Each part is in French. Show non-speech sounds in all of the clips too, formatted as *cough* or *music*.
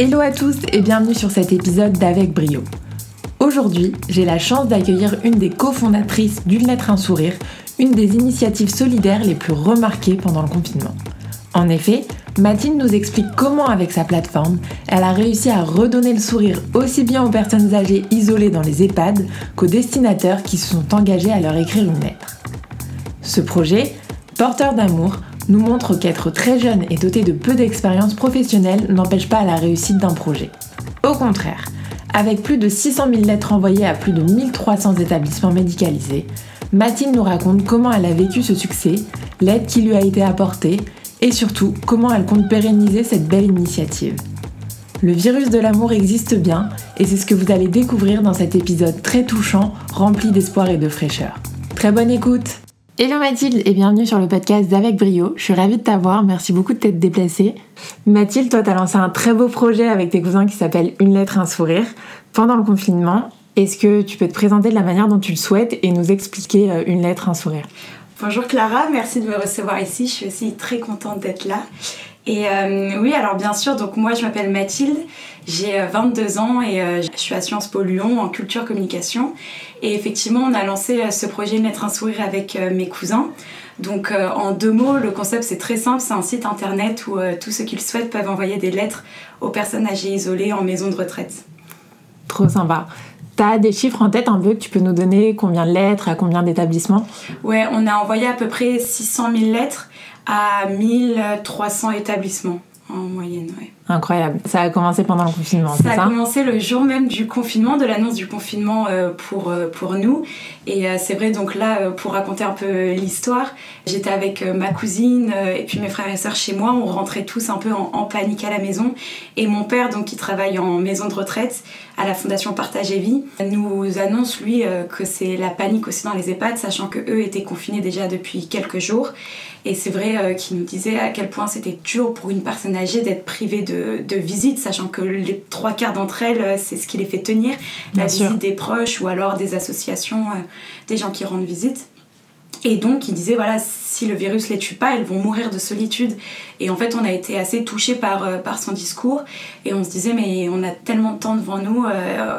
Hello à tous et bienvenue sur cet épisode d'Avec Brio. Aujourd'hui, j'ai la chance d'accueillir une des cofondatrices d'Une lettre un sourire, une des initiatives solidaires les plus remarquées pendant le confinement. En effet, Mathilde nous explique comment avec sa plateforme, elle a réussi à redonner le sourire aussi bien aux personnes âgées isolées dans les EHPAD qu'aux destinataires qui se sont engagés à leur écrire une lettre. Ce projet, porteur d'amour, nous montre qu'être très jeune et doté de peu d'expérience professionnelle n'empêche pas la réussite d'un projet. Au contraire, avec plus de 600 000 lettres envoyées à plus de 1300 établissements médicalisés, Mathilde nous raconte comment elle a vécu ce succès, l'aide qui lui a été apportée et surtout comment elle compte pérenniser cette belle initiative. Le virus de l'amour existe bien et c'est ce que vous allez découvrir dans cet épisode très touchant, rempli d'espoir et de fraîcheur. Très bonne écoute Hello Mathilde et bienvenue sur le podcast d'Avec Brio. Je suis ravie de t'avoir, merci beaucoup de t'être déplacée. Mathilde, toi, tu as lancé un très beau projet avec tes cousins qui s'appelle Une lettre, un sourire pendant le confinement. Est-ce que tu peux te présenter de la manière dont tu le souhaites et nous expliquer euh, Une lettre, un sourire? Bonjour Clara, merci de me recevoir ici. Je suis aussi très contente d'être là. Et euh, oui, alors bien sûr, donc moi je m'appelle Mathilde, j'ai 22 euh, ans et je suis à Sciences Po en culture communication. Et effectivement, on a lancé ce projet Mettre un sourire avec mes cousins. Donc en deux mots, le concept c'est très simple, c'est un site internet où tous ceux qui le souhaitent peuvent envoyer des lettres aux personnes âgées isolées en maison de retraite. Trop sympa. T'as des chiffres en tête un peu que tu peux nous donner? Combien de lettres À combien d'établissements? Ouais, on a envoyé à peu près 600 000 lettres à 1300 établissements en moyenne. Ouais. Incroyable. Ça a commencé pendant le confinement, ça Ça a commencé le jour même du confinement, de l'annonce du confinement euh, pour, euh, pour nous. Et euh, c'est vrai, donc là, pour raconter un peu l'histoire, j'étais avec ma cousine et puis mes frères et sœurs chez moi. On rentrait tous un peu en, en, panique à la maison. Et mon père, donc qui travaille en maison de retraite à la Fondation Partage et Vie, nous annonce, lui, que c'est la panique aussi dans les EHPAD, sachant que eux étaient confinés déjà depuis quelques jours. Et c'est vrai qu'il nous disait à quel point c'était dur pour une personne âgée d'être privée de de, visite, sachant que les trois quarts d'entre elles, euh, c'est ce qui les fait tenir, la visite des proches ou alors des associations, euh, des gens qui rendent visite. Et donc, il disait, voilà, si le virus les tue pas, elles vont mourir de solitude. Et en fait, on a été assez touchés par, euh, par son discours. Et on se disait, mais on a tellement de temps devant nous,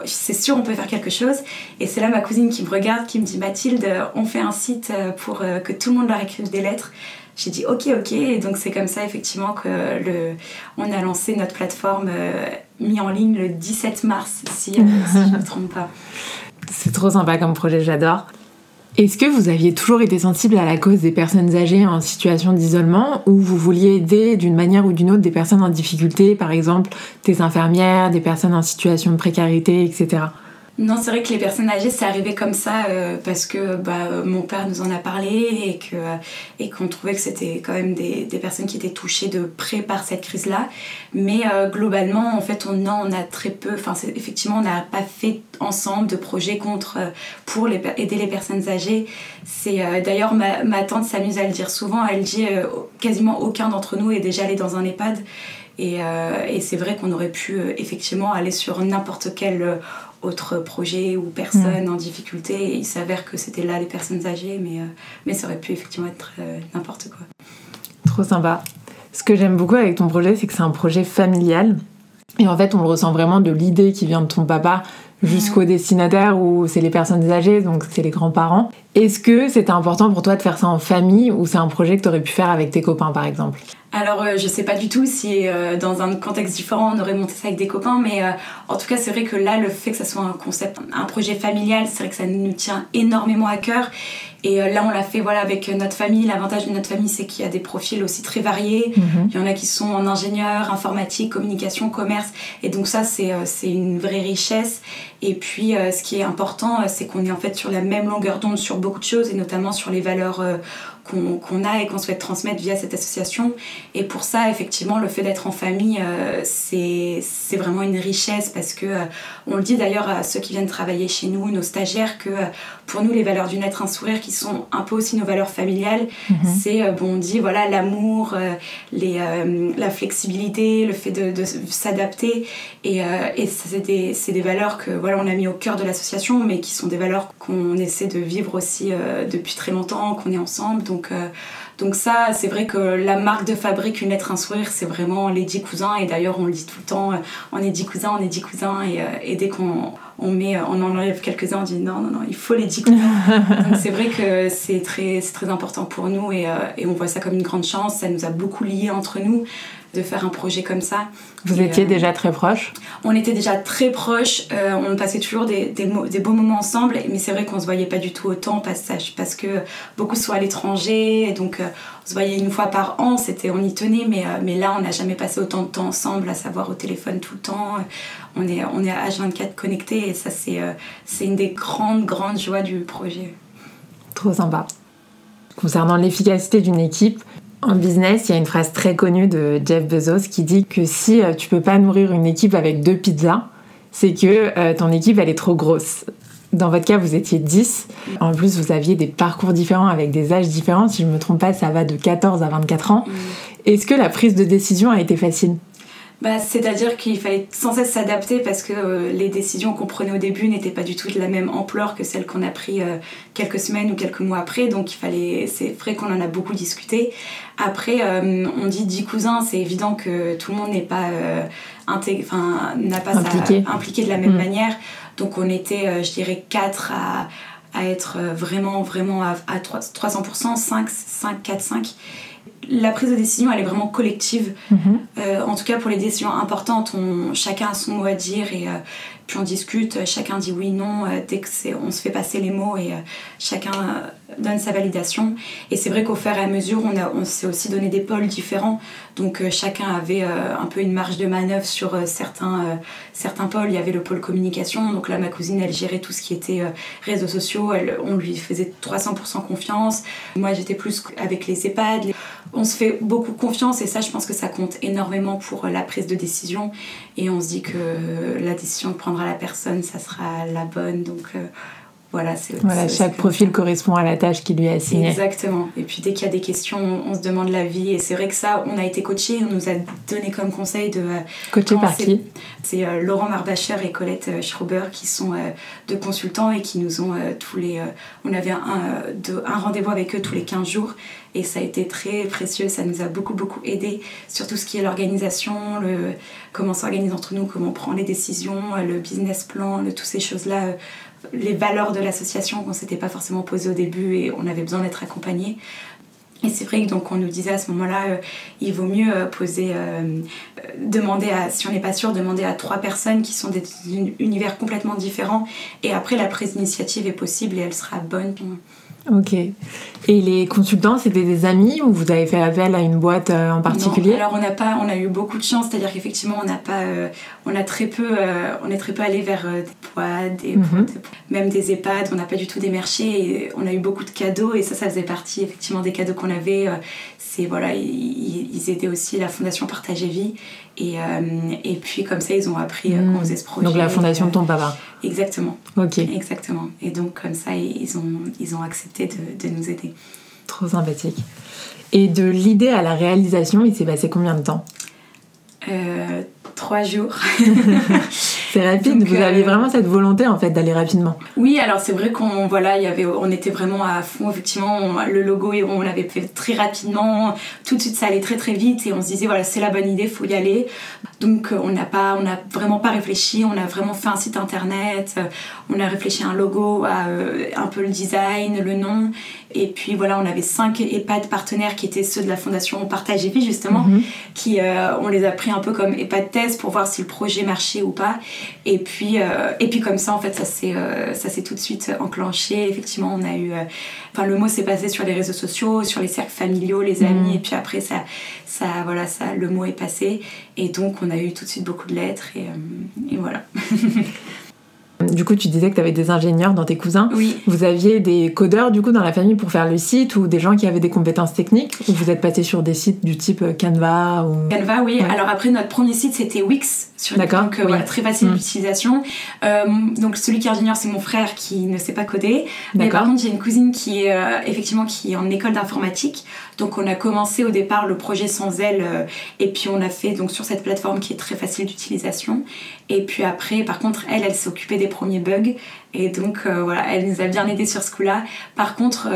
c'est sûr, on peut faire quelque chose. Et c'est là ma cousine qui me regarde, qui me dit, Mathilde, on fait un site pour que tout le monde leur écrive des lettres. J'ai dit ok ok et donc c'est comme ça effectivement que le, on a lancé notre plateforme euh, mis en ligne le 17 mars si, euh, si je ne me trompe pas. *laughs* C'est trop sympa comme projet, j'adore. Est-ce que vous aviez toujours été sensible à la cause des personnes âgées en situation d'isolement ou vous vouliez aider d'une manière ou d'une autre des personnes en difficulté, par exemple des infirmières, des personnes en situation de précarité, etc. Non, c'est vrai que les personnes âgées, c'est arrivé comme ça euh, parce que bah, mon père nous en a parlé et que et qu'on trouvait que c'était quand même des, des, personnes qui étaient touchées de près par cette crise-là. Mais euh, globalement, en fait, on, non, on a très peu. Enfin, effectivement, on n'a pas fait ensemble de projets contre euh, pour aider les personnes âgées. C'est d'ailleurs ma, tante s'amuse à le dire souvent. Elle dit quasiment aucun d'entre nous est déjà allé dans un EHPAD. Et c'est vrai qu'on aurait pu effectivement aller sur n'importe quel autre projet ou personne mm. en difficulté. il s'avère que c'était là les personnes âgées, mais, euh, mais ça aurait pu effectivement être euh, n'importe quoi. Trop sympa. Ce que j'aime beaucoup avec ton projet, c'est que c'est un projet familial. Et en fait, on le ressent vraiment de l'idée qui vient de ton papa jusqu'au destinataire où c'est les personnes âgées, donc c'est les grands-parents. Est-ce que c'était important pour toi de faire ça en famille ou c'est un projet que tu aurais pu faire avec tes copains par exemple? Alors, euh, je sais pas du tout si euh, dans un contexte différent on aurait monté ça avec des copains, mais euh, en tout cas, c'est vrai que là, le fait que ça soit un concept, un projet familial, c'est vrai que ça nous tient énormément à cœur. Et là, on l'a fait voilà, avec notre famille. L'avantage de notre famille, c'est qu'il y a des profils aussi très variés. Mhm. Il y en a qui sont en ingénieur, informatique, communication, commerce. Et donc ça, c'est une vraie richesse. Et puis, ce qui est important, c'est qu'on est en fait sur la même longueur d'onde sur beaucoup de choses, et notamment sur les valeurs qu'on a et qu'on souhaite transmettre via cette association. Et pour ça, effectivement, le fait d'être en famille, euh, c'est vraiment une richesse parce que, euh, on le dit d'ailleurs à ceux qui viennent travailler chez nous, nos stagiaires, que euh, pour nous, les valeurs du être un sourire, qui sont un peu aussi nos valeurs familiales, mhm. c'est, bon, on dit, voilà, l'amour, les la flexibilité, le fait de, de s'adapter. Et, et c'est des, des, valeurs que, voilà, on a mis au cœur de l'association, mais qui sont des valeurs qu'on essaie de vivre aussi depuis très longtemps, qu'on est ensemble. Donc, donc ça, c'est vrai que la marque de fabrique Une lettre, un sourire, c'est vraiment les dix cousins. Et d'ailleurs, on le dit tout le temps, on est dix cousins, on est dix cousins. Et, et dès qu'on on, met, on en enlève quelques-uns, on dit non, non, non, il faut les cousins. *laughs* donc c'est vrai que c'est très, très important pour nous et, et on voit ça comme une grande chance. Ça nous a beaucoup liés entre nous de faire un projet comme ça. Vous étiez euh, déjà très proches On était déjà très proches, euh, on passait toujours des, des, des, beaux moments ensemble, mais c'est vrai qu'on se voyait pas du tout autant passage parce que beaucoup sont à l'étranger, donc euh, on se voyait une fois par an, c'était on y tenait, mais, mais là on n'a jamais passé autant de temps ensemble, à savoir au téléphone tout le temps. On est, on est à H24 connectés et ça c'est c'est une des grandes, grandes joies du projet. Trop sympa. Concernant l'efficacité d'une équipe, en business, il y a une phrase très connue de Jeff Bezos qui dit que si euh, tu peux pas nourrir une équipe avec deux pizzas, c'est que euh, ton équipe elle est trop grosse. Dans votre cas, vous étiez 10. En plus, vous aviez des parcours différents avec des âges différents. Si je ne me trompe pas, ça va de 14 à 24 ans. Mm. Est-ce que la prise de décision a été facile? Bah, C'est-à-dire qu'il fallait sans cesse s'adapter parce que euh, les décisions qu'on prenait au début n'étaient pas du tout de la même ampleur que celles qu'on a prises euh, quelques semaines ou quelques mois après. Donc il fallait, c'est vrai qu'on en a beaucoup discuté. Après, euh, on dit 10 cousins, c'est évident que tout le monde n'est pas, n'a pas impliqué. impliqué de la même mm. manière. Donc on était, je dirais, 4 à, à être vraiment, vraiment à, à 300%, 5, 5, 4, 5 la prise de décision, elle est vraiment collective. Mhm. Euh, en tout cas, pour les décisions importantes, on, chacun a son mot à dire et, euh, puis on discute, chacun dit oui, non, euh, dès que on se fait passer les mots et chacun donne sa validation. Et c'est vrai qu'au fur et à mesure, on, a, on s'est aussi donné des pôles différents. Donc chacun avait un peu une marge de manœuvre sur certains, certains pôles. Il y avait le pôle communication. Donc là, ma cousine, elle gérait tout ce qui était réseaux sociaux. Elle, on lui faisait 300% confiance. Moi, j'étais plus avec les EHPAD. On se fait beaucoup confiance et ça, je pense que ça compte énormément pour la prise de décision. Et on se dit que la décision que prendra la personne, ça sera la bonne. Donc euh, voilà, voilà, chaque profil correspond à la tâche qui lui est assignée. Exactement. Et puis dès qu'il y a des questions, on, se demande l'avis. Et c'est vrai que ça, on a été coaché, on nous a donné comme conseil de. Euh, coaché par qui? C'est euh, Laurent Marbacher et Colette Schrober qui sont deux consultants et qui nous ont tous les. on avait un, un rendez-vous avec eux tous les 15 jours et ça a été très précieux, ça nous a beaucoup beaucoup aidé sur tout ce qui est l'organisation, le, comment s'organise entre nous, comment on prend les décisions, le business plan, le, toutes ces choses-là, euh, les valeurs de l'association qu'on s'était pas forcément posées au début et on avait besoin d'être accompagné. Et c'est vrai que donc on nous disait à ce moment-là, euh, il vaut mieux euh, poser, demander à, si on n'est pas sûr, demander à trois personnes qui sont des univers complètement différents. Et après, la prise d'initiative est possible et elle sera bonne. Ok. Et les consultants, c'était des amis ou vous avez fait appel à une boîte euh, en particulier? Alors on n'a pas, on a eu beaucoup de chance, c'est-à-dire qu'effectivement on n'a pas, euh, on a très peu, euh, on est très peu allé vers des boîtes, mhm. même des EHPAD, on n'a pas du tout démarché. Et on a eu beaucoup de cadeaux et ça, ça faisait partie effectivement des cadeaux qu'on avait. c'est voilà, ils, ils, aidaient aussi la fondation Partager Vie et, et puis comme ça ils ont appris mmh. qu'on faisait ce projet. Donc la fondation de ton papa. Exactement. Ok. Exactement. Et donc comme ça ils ont, ils ont accepté de, nous aider. Trop sympathique. Et de l'idée à la réalisation, il s'est passé combien de temps? Euh, Trois jours. *laughs* c'est rapide, vous aviez euh, vraiment cette volonté en fait d'aller rapidement. Oui, alors c'est vrai qu'on voilà, y avait, on était vraiment à fond, effectivement, le logo, on l'avait fait très rapidement, tout de suite ça allait très très vite et on se disait voilà, c'est la bonne idée, faut y aller. Donc euh, on n'a pas, on n'a vraiment pas réfléchi, on a vraiment fait un site internet, on a réfléchi à un logo, à un peu le design, le nom et puis voilà, on avait cinq EHPAD partenaires qui étaient ceux de la fondation Partage et Vie justement, mhm. qui euh, on les a pris un peu comme EHPAD test pour voir si le projet marchait ou pas. Et puis euh, et puis comme ça en fait ça s'est euh, ça s'est tout de suite enclenché. Effectivement, on a eu enfin le mot s'est passé sur les réseaux sociaux, sur les cercles familiaux, les amis mhm. et puis après ça ça voilà, ça le mot est passé et donc on a eu tout de suite beaucoup de lettres et, et voilà. *laughs* Du coup, tu disais que tu avais des ingénieurs dans tes cousins. Oui. Vous aviez des codeurs du coup dans la famille pour faire le site ou des gens qui avaient des compétences techniques Ou vous êtes passé sur des sites du type Canva ou... Canva, oui. Alors après, notre premier site c'était Wix. D'accord. Donc euh, très facile mm. d'utilisation. Euh, donc celui qui est ingénieur, c'est mon frère qui ne sait pas coder. Mais par contre, j'ai une cousine qui est euh, effectivement qui est en école d'informatique. Donc on a commencé au départ le projet sans elle et puis on a fait donc sur cette plateforme qui est très facile d'utilisation. Et puis après, par contre, elle, elle s'est occupée des premiers bugs. Et donc voilà, elle nous a bien aidé sur ce coup-là. Par contre,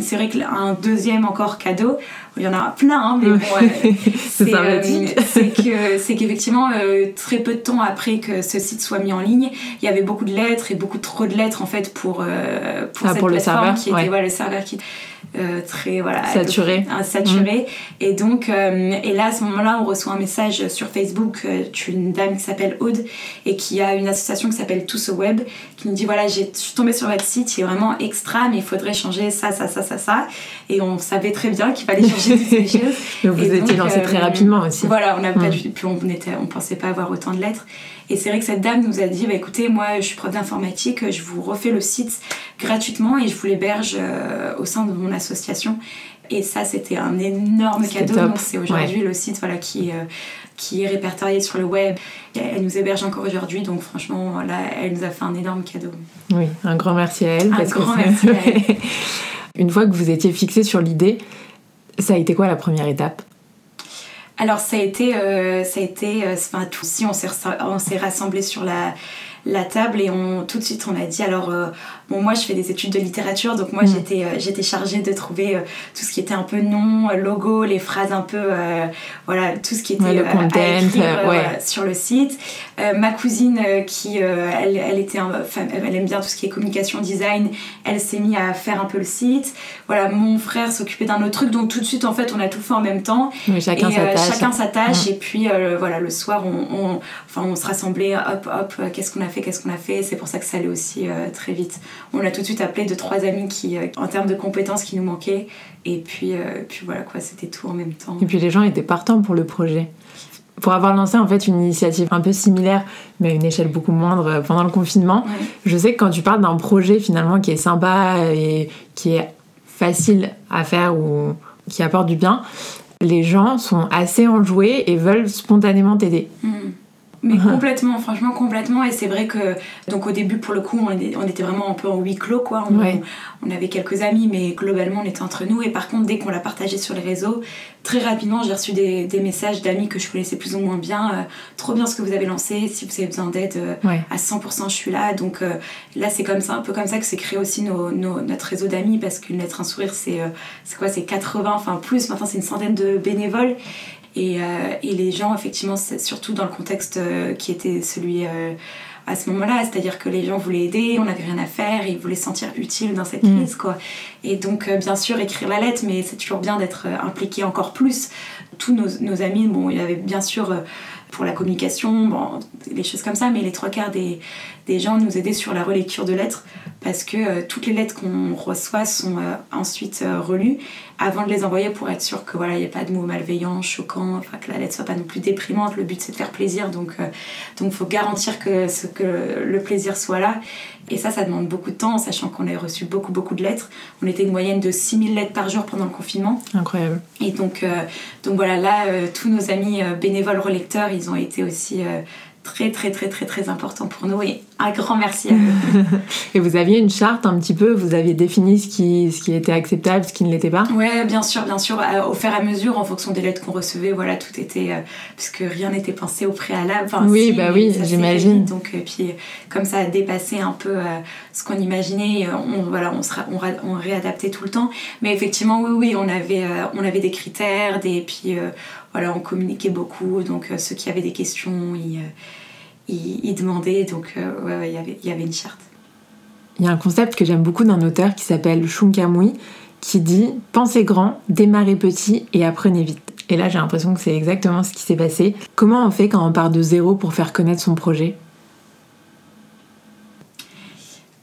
c'est vrai qu'un deuxième encore cadeau, il y en a plein, hein, mais bon, *laughs* c'est que c'est qu'effectivement très peu de temps après que ce site soit mis en ligne, il y avait beaucoup de lettres et beaucoup trop de lettres en fait pour pour, ah, pour le serveur, qui était le serveur qui euh, très voilà saturé. saturé. Mm. et donc euh, et là à ce moment-là on reçoit un message sur Facebook euh, d'une dame qui s'appelle Aude et qui a une association qui s'appelle Tous au Web qui nous dit voilà j'ai je suis tombée sur votre site il est vraiment extra mais il faudrait changer ça ça ça ça ça. Et on savait très bien qu'il fallait changer ces *laughs* choses. Vous étiez lancé très rapidement aussi. voilà on n'a pas mm. puis on était on pensait pas avoir autant de lettres. Et c'est vrai que cette dame nous a dit bah, écoutez, moi je suis prof d'informatique, je vous refais le site gratuitement et je vous l'héberge euh, au sein de mon association. Et ça, c'était un énorme cadeau. C'est aujourd'hui le site voilà, qui, euh, qui est répertorié sur le web. elle nous héberge encore aujourd'hui. Donc, franchement, là, elle nous a fait un énorme cadeau. Oui, un grand merci à elle. Un grand merci à elle. *laughs* Une fois que vous étiez fixé sur l'idée, ça a été quoi la première étape? Alors ça a été, euh, ça a été, euh, enfin tout si on s'est on s'est rassemblés sur la la table et on tout de suite on a dit alors euh, bon moi je fais des études de littérature donc moi mm. j'étais euh, j'étais chargée de trouver euh, tout ce qui était un peu nom logo les phrases un peu voilà tout ce qui était le content, sur le site. Ma cousine qui elle, elle était elle aime bien tout ce qui est communication design elle s'est mise à faire un peu le site voilà mon frère s'occupait d'un autre truc donc tout de suite en fait on a tout fait en même temps chacun et chacun sa tâche mm. et puis voilà le soir on, on, enfin on se rassemblait hop hop qu'est-ce qu'on a fait qu'est-ce qu'on a fait. C'est pour ça que ça allait aussi euh, très vite. On a tout de suite appelé deux, trois amis qui, euh, en termes de compétences qui nous manquaient. Et puis, euh, puis voilà quoi, c'était tout en même temps. Et puis les gens étaient partants pour le projet. Pour avoir lancé en fait une initiative un peu similaire, mais à une échelle beaucoup moindre pendant le confinement, je sais que quand tu parles d'un projet finalement qui est sympa et qui est facile à faire ou qui apporte du bien, les gens sont assez enjoués et veulent spontanément t'aider. Mm. Mais complètement, franchement complètement. Et c'est vrai que, donc au début, pour le coup, on, était vraiment un peu en huis clos, quoi. On, on, avait quelques amis, mais globalement, on était entre nous. Et par contre, dès qu'on l'a partagé sur les réseaux, très rapidement, j'ai reçu des, des messages d'amis que je connaissais plus ou moins bien. Euh, trop bien ce que vous avez lancé. Si vous avez besoin d'aide, euh, à 100%, je suis là. Donc euh, là, c'est comme ça, un peu comme ça que s'est créé aussi nos, notre réseau d'amis, parce qu'une lettre, un sourire, c'est c'est quoi? C'est 80, enfin plus. Maintenant, c'est une centaine de bénévoles. Euh, et, les gens, effectivement, surtout dans le contexte euh, qui était celui euh, à ce moment-là, c'est-à-dire que les gens voulaient aider, on n'avait rien à faire, ils voulaient se sentir utiles dans cette mm. crise, quoi. Et donc, bien sûr, écrire la lettre, mais c'est toujours bien d'être impliqué encore plus. Tous nos, nos, amis, bon, il y avait bien sûr pour la communication, bon, les choses comme ça, mais les trois quarts des, gens nous aidaient sur la relecture de lettres parce que euh, toutes les lettres qu'on reçoit sont euh, ensuite euh, relues avant de les envoyer pour être sûr que voilà il n'y a pas de mots malveillants, choquants, que la lettre soit pas non plus déprimante. Le but c'est de faire plaisir donc donc faut garantir que que le plaisir soit là et ça ça demande beaucoup de temps sachant qu'on a reçu beaucoup beaucoup de lettres. On était une moyenne de 6000 lettres par jour pendant le confinement. Incroyable. Et donc donc voilà là tous nos amis bénévoles relecteurs ils ont été aussi très très très très très important pour nous et un grand merci à eux. *laughs* et vous aviez une charte un petit peu, vous aviez défini ce qui, ce qui était acceptable, ce qui ne l'était pas? Ouais, bien sûr, bien sûr. Euh, au fur et à mesure, en fonction des lettres qu'on recevait, voilà, tout était. Euh, puisque rien n'était pensé au préalable. oui, bah oui, j'imagine. Donc, euh, puis comme ça a dépassé un peu ce qu'on imaginait, on, voilà, on, sera, on, on, réadaptait tout le temps. Mais effectivement, oui, oui, on avait, on avait des critères, des, puis voilà, on communiquait beaucoup. Donc, ceux qui avaient des questions, ils il, demandait, donc euh, ouais, il y avait une charte. Il y a un concept que j'aime beaucoup d'un auteur qui s'appelle Shunkamui, qui dit Pensez grand, démarrez petit et apprenez vite. Et là, j'ai l'impression que c'est exactement ce qui s'est passé. Comment on fait quand on part de zéro pour faire connaître son projet?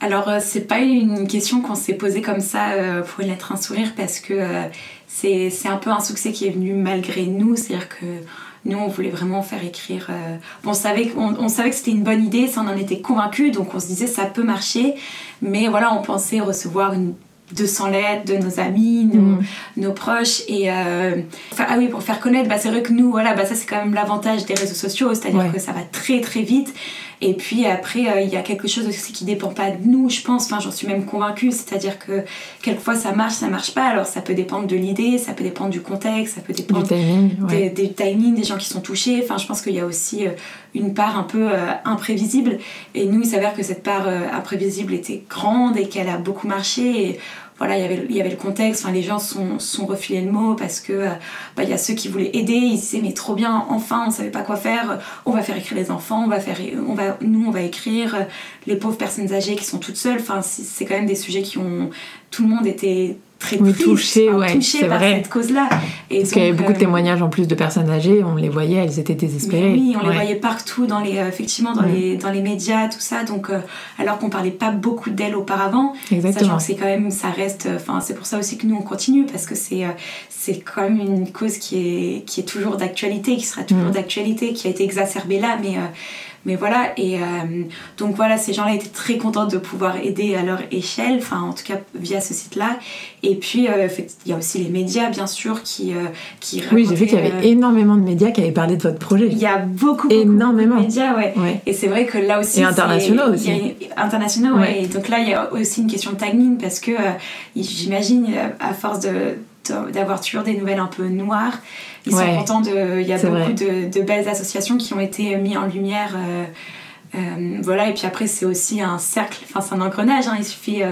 Alors, euh, c'est pas une question qu'on s'est posée comme ça euh, pour une lettre, un sourire, parce que c'est un peu un succès qui est venu malgré nous. C'est-à-dire que nous, on voulait vraiment faire écrire. Euh, on, savait, on, savait que c'était une bonne idée, ça on en était convaincus, donc on se disait ça peut marcher. Mais voilà, on pensait recevoir une 200 lettres de nos amis, nos, mm. proches. Et euh, ah oui, pour faire connaître, bah, c'est vrai que nous, voilà, bah, ça c'est quand même l'avantage des réseaux sociaux, c'est-à-dire que ça va très très vite. Et puis après, il y a quelque chose aussi qui dépend pas de nous, je pense. Enfin, j'en suis même convaincue. C'est-à-dire que quelquefois ça marche, ça marche pas. Alors ça peut dépendre de l'idée, ça peut dépendre du contexte, ça peut dépendre du timing, des, des timings, des gens qui sont touchés. Enfin, je pense qu'il y a aussi une part un peu imprévisible. Et nous, il s'avère que cette part imprévisible était grande et qu'elle a beaucoup marché. Et voilà, il y avait, le contexte, les gens sont, sont refilés le mot parce que euh, bah, y a ceux qui voulaient aider, ils disaient mais trop bien, enfin on savait pas quoi faire, on va faire écrire les enfants, on va faire, on va, nous on va écrire les pauvres personnes âgées qui sont toutes seules, c'est quand même des sujets qui ont, tout le monde était très oui, ouais, par vrai. cette cause-là. Parce qu'il y avait beaucoup de euh, témoignages en plus de personnes âgées, on les voyait, elles étaient désespérées. Oui, on les voyait partout, dans les, euh, effectivement, dans, les, dans les médias, tout ça. Donc, euh, alors qu'on parlait pas beaucoup d'elles auparavant, Exactement. c'est quand même, ça reste, enfin, c'est pour ça aussi que nous on continue parce que c'est c'est quand même une cause qui est, qui est toujours d'actualité, qui sera toujours d'actualité, qui a été exacerbée là, mais mais voilà, et euh, donc voilà, ces gens-là étaient très contents de pouvoir aider à leur échelle, enfin en tout cas via ce site-là. Et puis euh, il y a aussi les médias, bien sûr, qui. Euh, qui oui, j'ai vu qu'il y avait énormément de médias qui avaient parlé de votre projet. Il y a beaucoup, beaucoup énormément. de médias, ouais. Et c'est vrai que là aussi. Et internationaux aussi. internationaux, ouais. Et donc là, il y a aussi une question de timing parce que j'imagine, à force de d'avoir toujours des nouvelles un peu noires. Ils sont contents de. Il y a beaucoup de, de, belles associations qui ont été mises en lumière. Euh, euh, voilà, et puis après, c'est aussi un cercle, enfin, c'est un engrenage. Hein, il suffit. Euh,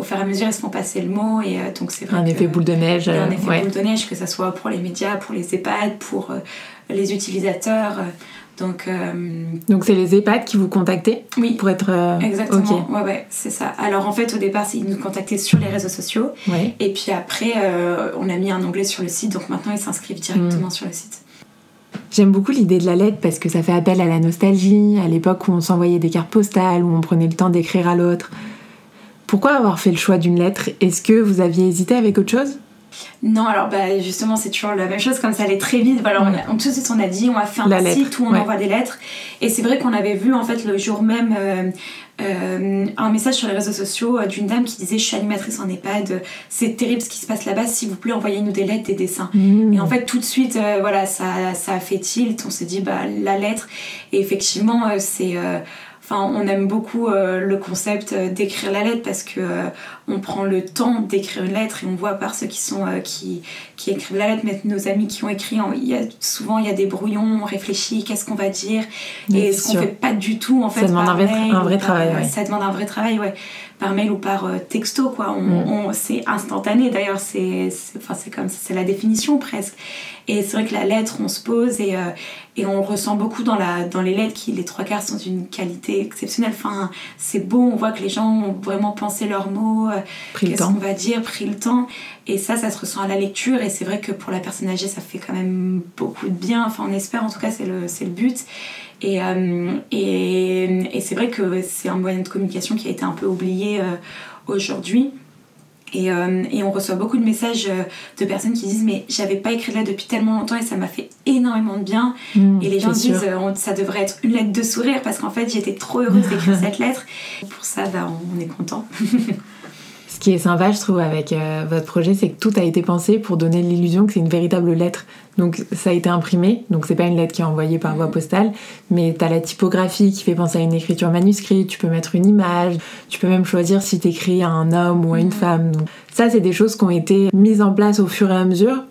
au fur et à mesure, ils se font passer le mot. Et donc, c'est Un effet boule de neige. un effet boule de neige, que ce soit pour les médias, pour les EHPAD, pour les utilisateurs. Donc, euh, Donc c'est les EHPAD qui vous contactaient Oui. Pour être. Euh, Exactement. Ouais, ouais, c'est ça. Alors en fait, au départ, ils nous contactaient sur les réseaux sociaux. Ouais. Et puis après, euh, on a mis un onglet sur le site. Donc maintenant, ils s'inscrivent directement hmm. sur le site. J'aime beaucoup l'idée de la lettre parce que ça fait appel à la nostalgie, à l'époque où on s'envoyait des cartes postales, où on prenait le temps d'écrire à l'autre. Pourquoi avoir fait le choix d'une lettre? Est-ce que vous aviez hésité avec autre chose? Non, alors bah, justement, c'est toujours la même chose, comme ça allait très vite. Voilà, on, tout de suite, on a dit, on va faire un site où on envoie des lettres. Et c'est vrai qu'on avait vu, en fait, le jour même, euh, euh, un message sur les réseaux sociaux euh, d'une dame qui disait Je suis animatrice en EHPAD, c'est terrible ce qui se passe là-bas, s'il vous plaît, envoyez-nous des lettres, des dessins. Mmh. Et en fait, tout de suite, voilà, ça, ça a fait tilt. On s'est dit Bah, la lettre. Et effectivement, c'est Enfin, on aime beaucoup euh, le concept euh, d'écrire la lettre parce que euh, on prend le temps d'écrire une lettre et on voit par ceux qui sont qui, qui écrivent la lettre, mais nos amis qui ont écrit, y a, souvent il y a des brouillons, on réfléchit, qu'est-ce qu'on va dire et ce qu'on fait pas du tout en fait. Ça demande un vrai, un vrai travail. Ça demande un vrai travail, ouais par mail ou par euh, texto quoi on, mm. on, c'est instantané d'ailleurs c'est enfin c'est comme c'est la définition presque et c'est vrai que la lettre on se pose et, euh, et on ressent beaucoup dans la dans les lettres qui les trois quarts sont d'une qualité exceptionnelle enfin c'est beau on voit que les gens ont vraiment pensé leurs mots euh, qu'est-ce qu'on va dire pris le temps et ça ça se ressent à la lecture et c'est vrai que pour la personne âgée ça fait quand même beaucoup de bien enfin on espère en tout cas c'est le le but euh, et, et, c'est vrai que c'est un moyen de communication qui a été un peu oublié euh, aujourd'hui. Et, euh, et, on reçoit beaucoup de messages de personnes qui disent mais j'avais pas écrit là depuis tellement longtemps et ça m'a fait énormément de bien. Mmh, et les gens disent ça devrait être une lettre de sourire parce qu'en fait j'étais trop heureuse d'écrire *laughs* cette lettre. Pour ça bah, on est content. *laughs* Ce qui est sympa, je trouve, avec euh, votre projet, c'est que tout a été pensé pour donner l'illusion que c'est une véritable lettre. Donc ça a été imprimé, donc c'est pas une lettre qui est envoyée par voie postale, mais tu as la typographie qui fait penser à une écriture manuscrite, tu peux mettre une image, tu peux même choisir si tu écris à un homme ou à une femme. Donc, ça, c'est des choses qui ont été mises en place au fur et à mesure.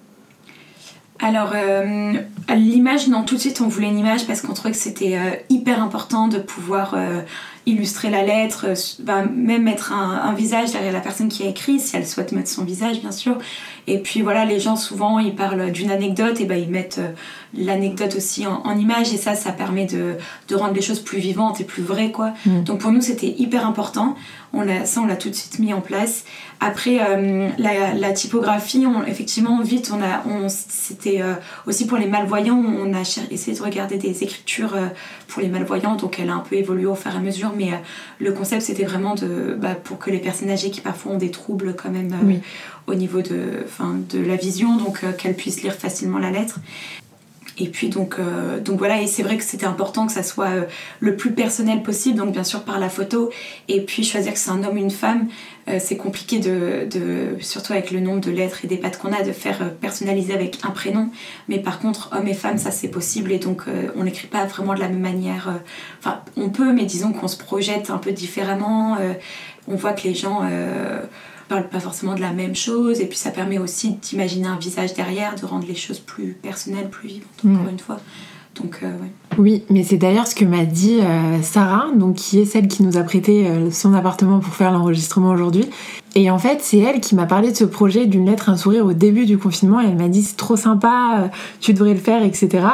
Alors, euh, l'image, non, tout de suite on voulait une image parce qu'on trouvait que c'était euh, hyper important de pouvoir illustrer la lettre, euh, bah, même mettre un, visage derrière la personne qui a écrit, si elle souhaite mettre son visage, bien sûr. Et puis voilà, les gens souvent ils parlent d'une anecdote, et ben ils mettent euh, l'anecdote aussi en, image, et ça, ça permet de, de, rendre les choses plus vivantes et plus vraies, quoi. Mm. Donc pour nous, c'était hyper important. On a, ça, on l'a tout de suite mis en place. Après, euh, la, typographie, on, effectivement, vite, on a, on, c'était aussi pour les malvoyants, on a essayé de regarder des écritures pour les malvoyants, donc elle a un peu évolué au fur et à mesure mais euh, le concept c'était vraiment de, bah, pour que les personnes âgées qui parfois ont des troubles quand même euh, au niveau de, de la vision, donc euh, qu'elles puissent lire facilement la lettre. Et puis donc, euh, donc voilà, et c'est vrai que c'était important que ça soit euh, le plus personnel possible, donc bien sûr par la photo. Et puis choisir que c'est un homme ou une femme, euh, c'est compliqué de, de, surtout avec le nombre de lettres et des pattes qu'on a, de faire personnaliser avec un prénom. Mais par contre, homme et femme, ça c'est possible, et donc on n'écrit pas vraiment de la même manière. Enfin, on peut, mais disons qu'on se projette un peu différemment. on voit que les gens parle pas forcément de la même chose et puis ça permet aussi d'imaginer un visage derrière, de rendre les choses plus personnelles, plus vivantes, encore mm. une fois. Donc, euh, Oui, mais c'est d'ailleurs ce que m'a dit euh, Sarah, donc qui est celle qui nous a prêté euh, son appartement pour faire l'enregistrement aujourd'hui. Et en fait, c'est elle qui m'a parlé de ce projet d'une lettre, un sourire au début du confinement. Et elle m'a dit c'est trop sympa, tu devrais le faire, etc.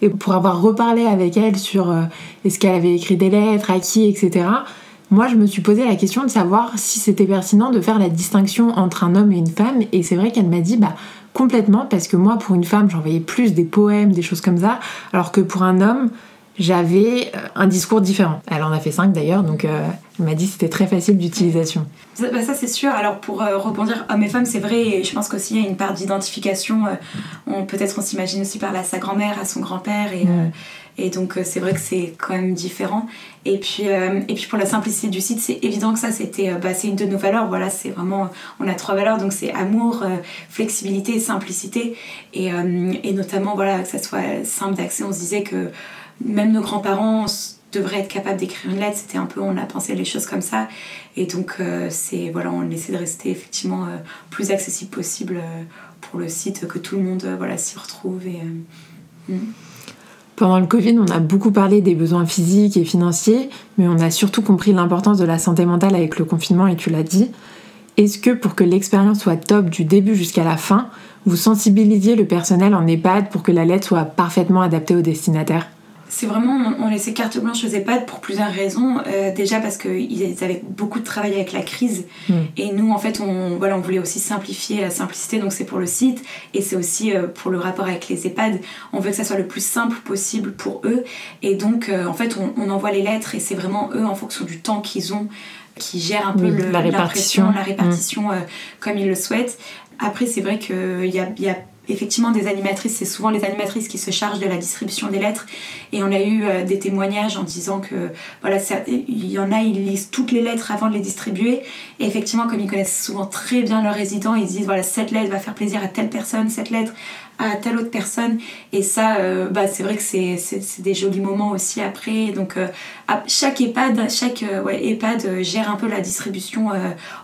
Et pour avoir reparlé avec elle sur est-ce qu'elle avait écrit des lettres, à qui, etc moi, je me suis posé la question de savoir si c'était pertinent de faire la distinction entre un homme et une femme. Et c'est vrai qu'elle m'a dit, bah, complètement, parce que moi, pour une femme, j'envoyais plus des poèmes, des choses comme ça, alors que pour un homme, j'avais euh, un discours différent. Elle en a fait cinq d'ailleurs, donc euh, elle m'a dit que c'était très facile d'utilisation. Ça, bah, c'est sûr. Alors pour euh, rebondir homme et femme, c'est vrai, et je pense qu'aussi il y a une part d'identification. Peut-être on s'imagine aussi par à sa grand-mère, à son grand-père, et, et donc c'est vrai que c'est quand même différent. Et puis, et puis pour la simplicité du site, c'est évident que ça, c'était, bah, c'est une de nos valeurs. Voilà, c'est vraiment, on a trois valeurs, donc c'est amour, flexibilité simplicité. Et, et notamment, voilà, que ça soit simple d'accès. On se disait que même nos grands-parents devraient être capables d'écrire une lettre. C'était un peu, on a pensé les choses comme ça. Et donc, euh, c'est voilà, on essaie de rester effectivement euh, plus accessible possible euh, pour le site, que tout le monde voilà, s'y retrouve. Et, hmm. Pendant le Covid, on a beaucoup parlé des besoins physiques et financiers, mais on a surtout compris l'importance de la santé mentale avec le confinement, et tu l'as dit. Est-ce que pour que l'expérience soit top du début jusqu'à la fin, vous sensibilisiez le personnel en EHPAD pour que la lettre soit parfaitement adaptée au destinataire c'est vraiment, on laissait carte blanche aux EHPAD pour plusieurs raisons. Euh, déjà parce qu'ils avaient beaucoup de travail avec la crise. Hmm. Et nous, en fait, on, voilà, on voulait aussi simplifier la simplicité. Donc c'est pour le site et c'est aussi euh, pour le rapport avec les EHPAD. On veut que ça soit le plus simple possible pour eux. Et donc, euh, en fait, on, envoie les lettres et c'est vraiment eux, en fonction du temps qu'ils ont, qui gèrent un peu la répartition, la répartition comme ils le souhaitent. Après, c'est vrai qu'il y a, y a effectivement des animatrices, c'est souvent les animatrices qui se chargent de la distribution des lettres. Et on a eu euh, des témoignages en disant que voilà, il y en a, ils lisent toutes les lettres avant de les distribuer. Et effectivement, comme ils connaissent souvent très bien leurs résidents, ils disent voilà, cette lettre va faire plaisir à telle personne, cette lettre à telle autre personne. Et ça, euh, bah, c'est vrai que c'est, des jolis moments aussi après. Donc, euh, chaque EHPAD, chaque euh, EHPAD gère un peu la distribution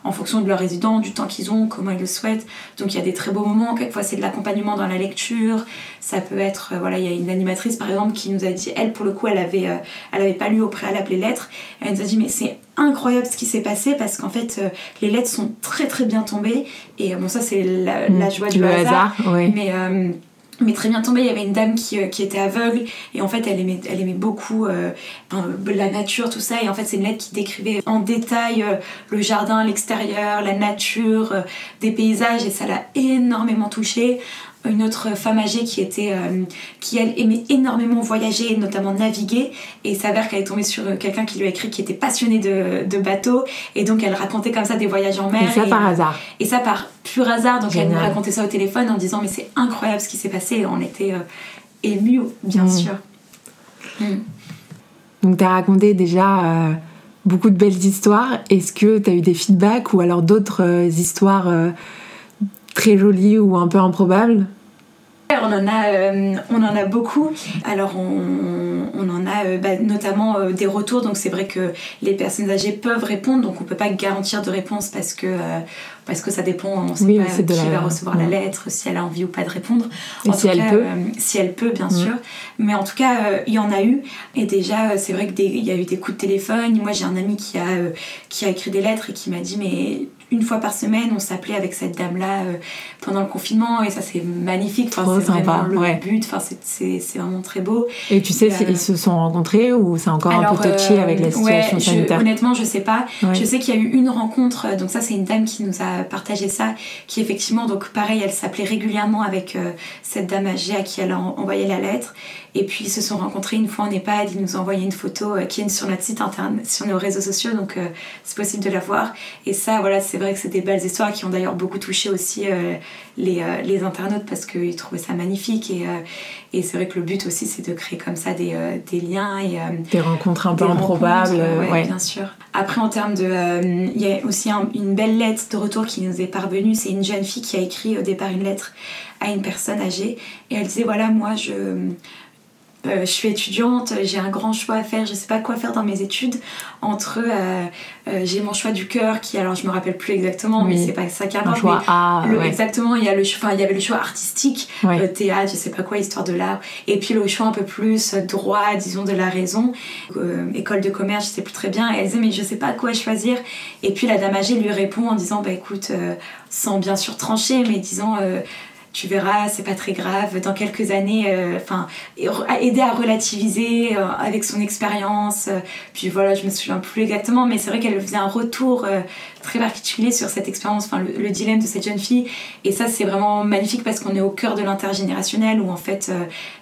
en fonction de leurs résidents, du temps qu'ils ont, comment ils le souhaitent. Donc, il y a des très beaux moments. Quelquefois, c'est de l'accompagnement dans la lecture. Ça peut être, voilà, il y a une animatrice par exemple qui nous a dit, elle, pour le coup, elle avait, elle avait pas lu au préalable les lettres. Elle nous a dit, mais c'est incroyable ce qui s'est passé parce qu'en fait euh, les lettres sont très très bien tombées. Et euh, bon ça c'est la, mm. joie du hasard, mais euh, mais très bien tombé, il y avait une dame qui, qui, était aveugle. Et en fait elle aimait, elle aimait beaucoup la nature, tout ça. Et en fait c'est une lettre qui décrivait en détail le jardin, l'extérieur, la nature, des paysages. Et ça l'a énormément touchée une autre femme âgée qui était euh, qui elle aimait énormément voyager notamment naviguer. Et il s'avère qu'elle est tombée sur euh, quelqu'un qui lui a écrit qui était passionné de, de bateaux et donc elle racontait comme ça des voyages en mer. Et ça par hasard. Et ça par pur hasard. Donc elle nous racontait ça au téléphone en disant mais c'est incroyable ce qui s'est passé. Et on était euh, émus bien mm. sûr. Mm. donc tu as raconté déjà beaucoup de belles histoires. Est-ce que tu as eu des feedbacks ou alors d'autres histoires très joli ou un peu improbable on en a, euh, on en a beaucoup. Alors on, en a euh, bah, notamment euh, des retours. Donc c'est vrai que les personnes âgées peuvent répondre. Donc on peut pas garantir de réponse parce que parce que ça dépend. On sait pas qui va recevoir la lettre, si elle a envie ou pas de répondre. Et si elle peut. si elle peut, bien sûr. Mais en tout cas, il y en a eu. Et déjà, c'est vrai qu'il y a eu des coups de téléphone. Moi, j'ai un ami qui a qui a écrit des lettres et qui m'a dit mais une fois par semaine, on s'appelait avec cette dame-là euh, pendant le confinement et ça c'est magnifique. Enfin, c'est vraiment le but. Enfin, c'est vraiment très beau. Et tu sais euh, se sont rencontrés ou c'est encore un peu touchy avec la situation sanitaire? Honnêtement, je sais pas. Je sais qu'il y a eu une rencontre. Donc ça, c'est une dame qui nous a a partagé ça, qui effectivement, donc pareil, elle s'appelait régulièrement avec cette dame âgée à qui elle a envoyé la lettre. Et puis ils se sont rencontrés une fois en EHPAD, ils nous ont envoyé une photo qui est sur notre site internet, sur nos réseaux sociaux, donc c'est possible de la voir. Et ça, voilà, c'est vrai que c'est des belles histoires qui ont d'ailleurs beaucoup touché aussi les, les, internautes parce qu'ils trouvaient ça magnifique. Et, et c'est vrai que le but aussi, c'est de créer comme ça des, des liens. Et, des rencontres un peu improbables. Ouais, bien sûr. Après, en termes de. Il y a aussi une belle lettre de retour qui nous est parvenue. C'est une jeune fille qui a écrit au départ une lettre à une personne âgée. Et elle disait voilà, moi, je euh, je suis étudiante, j'ai un grand choix à faire, je sais pas quoi faire dans mes études. Entre, euh, euh, j'ai mon choix du cœur qui, alors je me rappelle plus exactement, mais c'est pas ça qui importe. choix A, Exactement, il y a le choix, il y avait le choix artistique, théâtre, je sais pas quoi, histoire de l'art, et puis le choix un peu plus droit, disons de la raison, école de commerce, je sais plus très bien. Et elle disait mais je sais pas quoi choisir. Et puis la dame âgée lui répond en disant bah écoute, sans bien sûr trancher, mais disant tu verras, c'est pas très grave. Dans quelques années, euh, enfin, aider à relativiser euh, avec son expérience. Euh, puis voilà, je me souviens plus exactement, mais c'est vrai qu'elle faisait un retour très particulier sur cette expérience, enfin, le, dilemme de cette jeune fille. Et ça, c'est vraiment magnifique parce qu'on est au cœur de l'intergénérationnel où en fait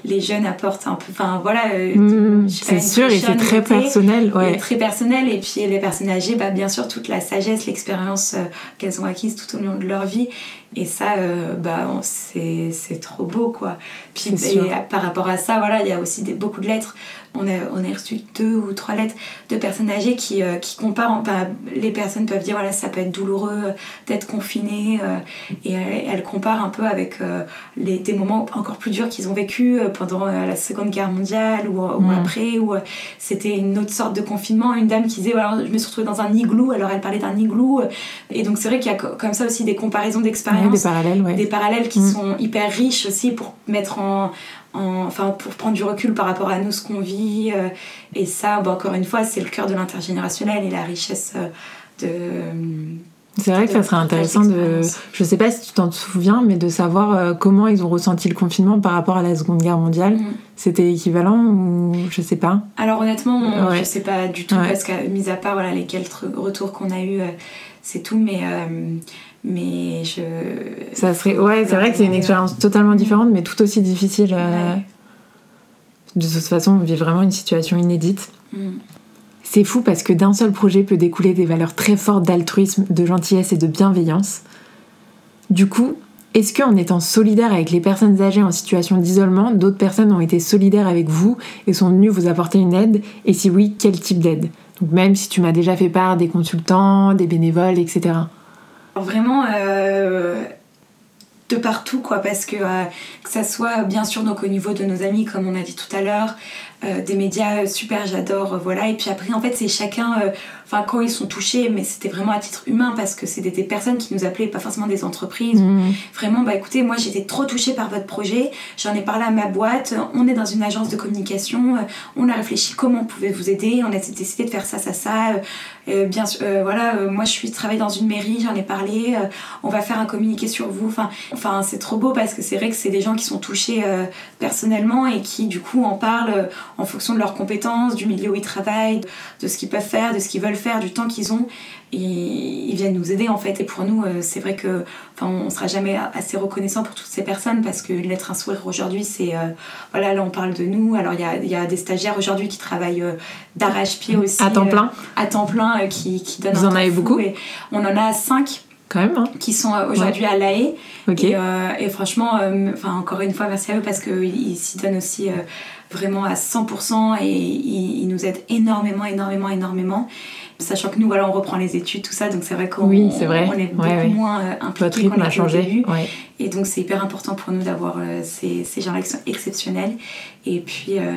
les jeunes apportent un peu, enfin voilà. Mmh, c'est sûr, et c'est très personnel, ouais. Très personnel. Et puis les personnes âgées, bah, bien sûr, toute la sagesse, l'expérience qu'elles ont acquise tout au long de leur vie. Et ça, euh, bah, c'est trop beau, quoi. Puis par rapport à ça, voilà, il y a aussi des, beaucoup de lettres on a, on a reçu deux ou trois lettres de personnes âgées qui, euh, qui comparent. les personnes peuvent dire voilà, ça peut être douloureux d'être confiné. Euh, et elles, comparent un peu avec euh, les, des moments encore plus durs qu'ils ont vécu pendant la Seconde Guerre mondiale ou, ou après, où c'était une autre sorte de confinement. Une dame qui disait voilà, je me suis retrouvée dans un igloo, alors elle parlait d'un igloo. Et donc c'est vrai qu'il y a comme ça aussi des comparaisons d'expériences. des parallèles, Des parallèles qui mm. sont hyper riches aussi pour mettre en, enfin pour prendre du recul par rapport à nous ce qu'on vit euh, et ça encore une fois c'est le cœur de l'intergénérationnel et la richesse euh, de c'est vrai que ça serait intéressant de je sais pas si tu t'en souviens mais de savoir euh, comment ils ont ressenti le confinement par rapport à la Seconde Guerre mondiale. Mm. c'était équivalent ou je sais pas? Alors honnêtement je je sais pas du tout parce que mis à part voilà les quelques retours qu'on a eu c'est tout mais mais je ça serait ouais c'est vrai que c'est une expérience totalement différente mais tout aussi difficile euh, de toute façon on vit vraiment une situation inédite. Mm. c'est fou parce que d'un seul projet peut découler des valeurs très fortes d'altruisme de gentillesse et de bienveillance. Du coup est-ce qu'en étant solidaire avec les personnes âgées en situation d'isolement, d'autres personnes ont été solidaires avec vous et sont venues vous apporter une aide? Et si oui, quel type d'aide? Donc même si tu m'as déjà fait part des consultants, des bénévoles, etc. Vraiment euh, de partout, quoi, parce que euh, que ça soit bien sûr donc au niveau de nos amis, comme on a dit tout à l'heure, euh, des médias super, j'adore, voilà. Et puis après, en fait, c'est chacun, enfin, quand ils sont touchés, mais c'était vraiment à titre humain parce que c'était des personnes qui nous appelaient, pas forcément des entreprises. Mmh. Vraiment, bah écoutez, moi j'étais trop touchée par votre projet, j'en ai parlé à ma boîte, on est dans une agence de communication, on a réfléchi comment on pouvait vous aider, on a décidé de faire ça, ça, ça. Euh, bien sûr, euh, voilà, euh, moi je suis travaille dans une mairie, j'en ai parlé, on va faire un communiqué sur vous. Enfin, enfin c'est trop beau parce que c'est vrai que c'est des gens qui sont touchés personnellement et qui du coup en parlent en fonction de leurs compétences, du milieu où ils travaillent, de ce qu'ils peuvent faire, de ce qu'ils veulent faire, du temps qu'ils ont ils, viennent nous aider en fait. Et pour nous, euh, c'est vrai que, enfin, on sera jamais assez reconnaissant pour toutes ces personnes parce que l'être un sourire aujourd'hui, c'est, euh, voilà, là on parle de nous. Alors il y a, y a, des stagiaires aujourd'hui qui travaillent euh, d'arrache-pied aussi. À temps plein. à temps plein, qui, qui donnent. Vous en avez beaucoup. Et on en a cinq quand même, hein. qui sont aujourd'hui à La Haye. Et, franchement, enfin encore une fois, merci à eux parce qu'ils s'y donnent aussi vraiment à 100% et ils, ils, nous aident énormément, énormément, énormément. Sachant que nous voilà on reprend les études tout ça donc c'est vrai qu'on oui, c'est vrai. on est beaucoup moins euh, impliqués qu'on a changé. et donc c'est hyper important pour nous d'avoir euh, ces, ces gens-là qui sont exceptionnels. Et puis euh,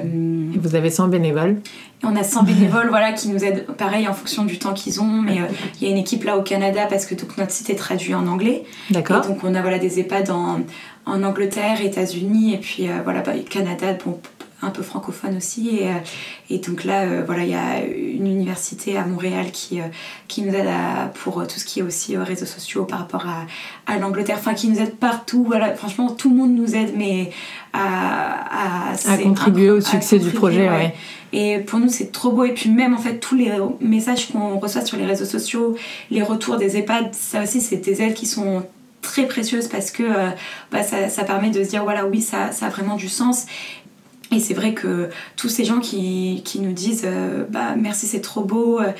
vous avez 100 bénévoles. On a 100 bénévoles voilà qui nous aident pareil en fonction du temps qu'ils ont. Mais il y a une équipe là au Canada parce que donc notre site est traduit en anglais. D'accord. Donc on a voilà des EHPAD en, en Angleterre États-Unis et puis voilà bah, Canada bon un peu francophone aussi. Et, et donc là, voilà, il y a une université à Montréal qui, qui nous aide pour tout ce qui est aussi réseaux sociaux par rapport à, à l'Angleterre, enfin qui nous aide partout. Voilà, franchement, tout le monde nous aide, mais à, à, contribuer au succès du projet. Ouais. Et pour nous, c'est trop beau. Et puis même, en fait, tous les messages qu'on reçoit sur les réseaux sociaux, les retours des EHPAD, ça aussi, c'est des aides qui sont très précieuses parce que euh, bah, ça, ça, permet de se dire, voilà, oui, ça, ça a vraiment du sens. Et c'est vrai que tous ces gens qui, qui nous disent euh, bah merci c'est trop beau, euh,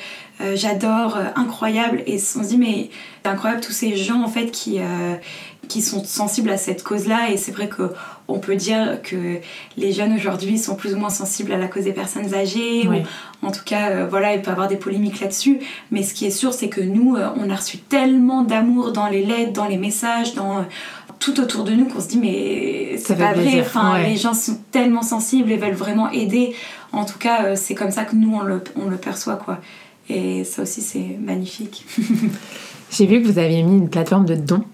j'adore, incroyable, et on se dit mais c'est incroyable tous ces gens en fait qui, qui sont sensibles à cette cause-là. Et c'est vrai qu'on peut dire que les jeunes aujourd'hui sont plus ou moins sensibles à la cause des personnes âgées. Ou, en tout cas, euh, voilà, il peut y avoir des polémiques là-dessus. Mais ce qui est sûr, c'est que nous, euh, on a reçu tellement d'amour dans les lettres, dans les messages, dans euh, tout autour de nous qu'on se dit mais c'est pas vrai. Enfin, les gens sont tellement sensibles et veulent vraiment aider. En tout cas, c'est comme ça que nous on le, on le perçoit quoi. Et ça aussi c'est magnifique. *laughs* J'ai vu que vous aviez mis une plateforme de dons